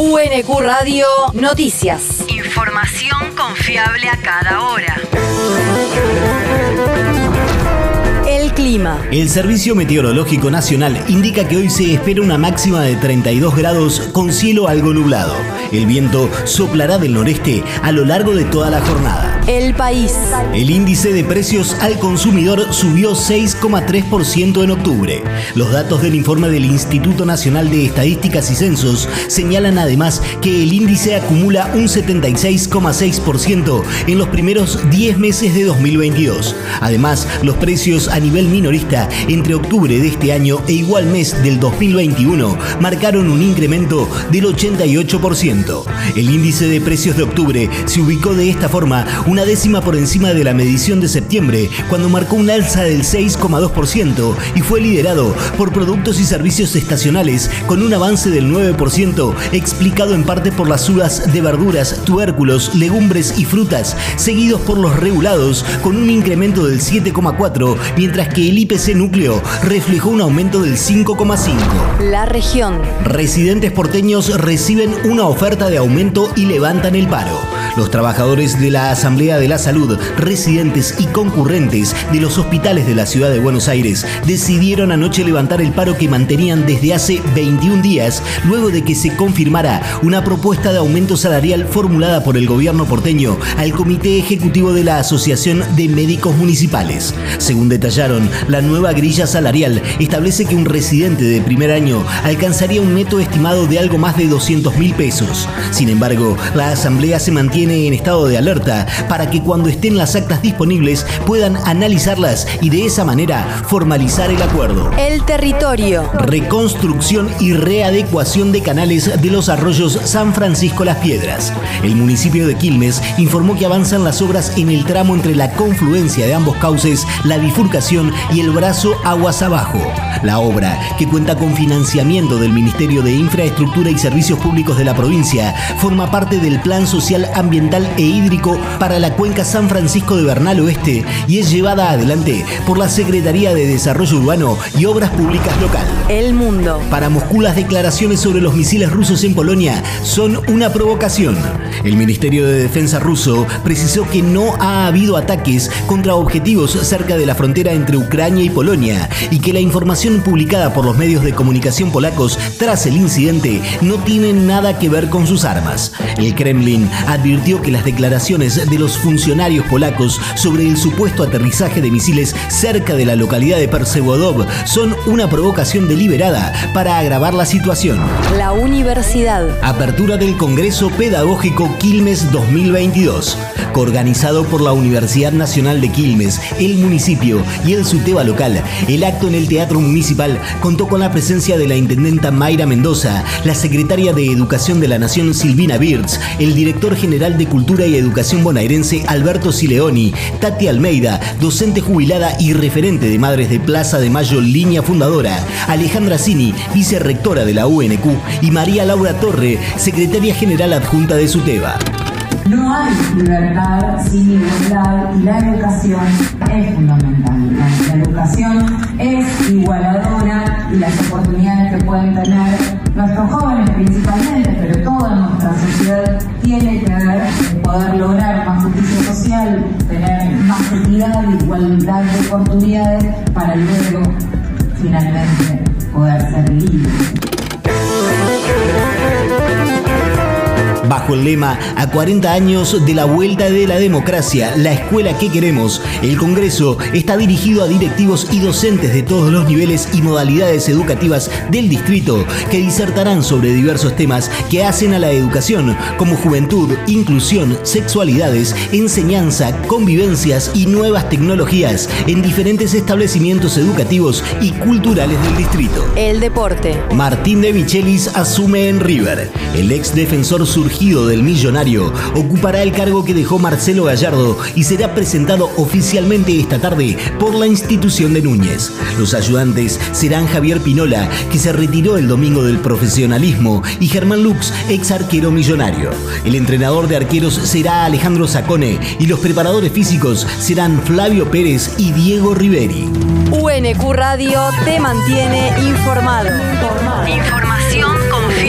UNQ Radio Noticias. Información confiable a cada hora. El clima. El Servicio Meteorológico Nacional indica que hoy se espera una máxima de 32 grados con cielo algo nublado. El viento soplará del noreste a lo largo de toda la jornada. El país. El índice de precios al consumidor subió 6,3% en octubre. Los datos del informe del Instituto Nacional de Estadísticas y Censos señalan además que el índice acumula un 76,6% en los primeros 10 meses de 2022. Además, los precios a nivel minorista entre octubre de este año e igual mes del 2021 marcaron un incremento del 88%. El índice de precios de octubre se ubicó de esta forma una décima por encima de la medición de septiembre, cuando marcó un alza del 6,2% y fue liderado por productos y servicios estacionales con un avance del 9%, explicado en parte por las sudas de verduras, tubérculos, legumbres y frutas, seguidos por los regulados con un incremento del 7,4%, mientras que el IPC núcleo reflejó un aumento del 5,5%. La región. Residentes porteños reciben una oferta de aumento y levantan el paro. Los trabajadores de la Asamblea de la Salud, residentes y concurrentes de los hospitales de la ciudad de Buenos Aires decidieron anoche levantar el paro que mantenían desde hace 21 días, luego de que se confirmara una propuesta de aumento salarial formulada por el gobierno porteño al Comité Ejecutivo de la Asociación de Médicos Municipales. Según detallaron, la nueva grilla salarial establece que un residente de primer año alcanzaría un neto estimado de algo más de 200 mil pesos. Sin embargo, la Asamblea se mantiene en estado de alerta para que cuando estén las actas disponibles puedan analizarlas y de esa manera formalizar el acuerdo. El territorio. Reconstrucción y readecuación de canales de los arroyos San Francisco Las Piedras. El municipio de Quilmes informó que avanzan las obras en el tramo entre la confluencia de ambos cauces, la bifurcación y el brazo aguas abajo. La obra, que cuenta con financiamiento del Ministerio de Infraestructura y Servicios Públicos de la provincia, forma parte del Plan Social Ambiental e Hídrico para la cuenca San Francisco de Bernal Oeste y es llevada adelante por la Secretaría de Desarrollo Urbano y Obras Públicas Local. El mundo. Para Moscú las declaraciones sobre los misiles rusos en Polonia son una provocación. El Ministerio de Defensa ruso precisó que no ha habido ataques contra objetivos cerca de la frontera entre Ucrania y Polonia y que la información publicada por los medios de comunicación polacos tras el incidente no tiene nada que ver con sus armas. El Kremlin advirtió que las declaraciones de los funcionarios polacos sobre el supuesto aterrizaje de misiles cerca de la localidad de Persewodov son una provocación deliberada para agravar la situación. La universidad. Apertura del Congreso Pedagógico Quilmes 2022. Coorganizado por la Universidad Nacional de Quilmes, el municipio y el SUTEBA local, el acto en el Teatro Municipal contó con la presencia de la intendenta Mayra Mendoza, la secretaria de Educación de la Nación Silvina Birz, el director general de Cultura y Educación bonaerense Alberto Sileoni, Tati Almeida, docente jubilada y referente de Madres de Plaza de Mayo Línea Fundadora, Alejandra Cini, vicerrectora de la UNQ, y María Laura Torre, secretaria general adjunta de SUTEBA. No hay libertad sin igualdad y la educación es fundamental. La, educación es igualadora y las oportunidades que pueden tener nuestros jóvenes principalmente, pero toda nuestra sociedad tiene que ver poder lograr igualdad de oportunidades para luego finalmente poder ser libres. Bajo el lema A 40 años de la vuelta de la democracia, la escuela que queremos, el Congreso está dirigido a directivos y docentes de todos los niveles y modalidades educativas del distrito que disertarán sobre diversos temas que hacen a la educación, como juventud, inclusión, sexualidades, enseñanza, convivencias y nuevas tecnologías en diferentes establecimientos educativos y culturales del distrito. El deporte. Martín de Michelis asume en River. El ex defensor surgido del millonario ocupará el cargo que dejó Marcelo Gallardo y será presentado oficialmente esta tarde por la institución de Núñez. Los ayudantes serán Javier Pinola, que se retiró el domingo del profesionalismo, y Germán Lux, ex arquero millonario. El entrenador de arqueros será Alejandro Sacone y los preparadores físicos serán Flavio Pérez y Diego Riveri. UNQ Radio te mantiene informado. Información